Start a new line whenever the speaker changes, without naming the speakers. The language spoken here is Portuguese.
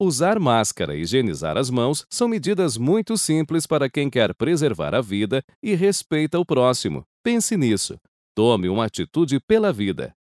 Usar máscara e higienizar as mãos são medidas muito simples para quem quer preservar a vida e respeita o próximo. Pense nisso. Tome uma atitude pela vida.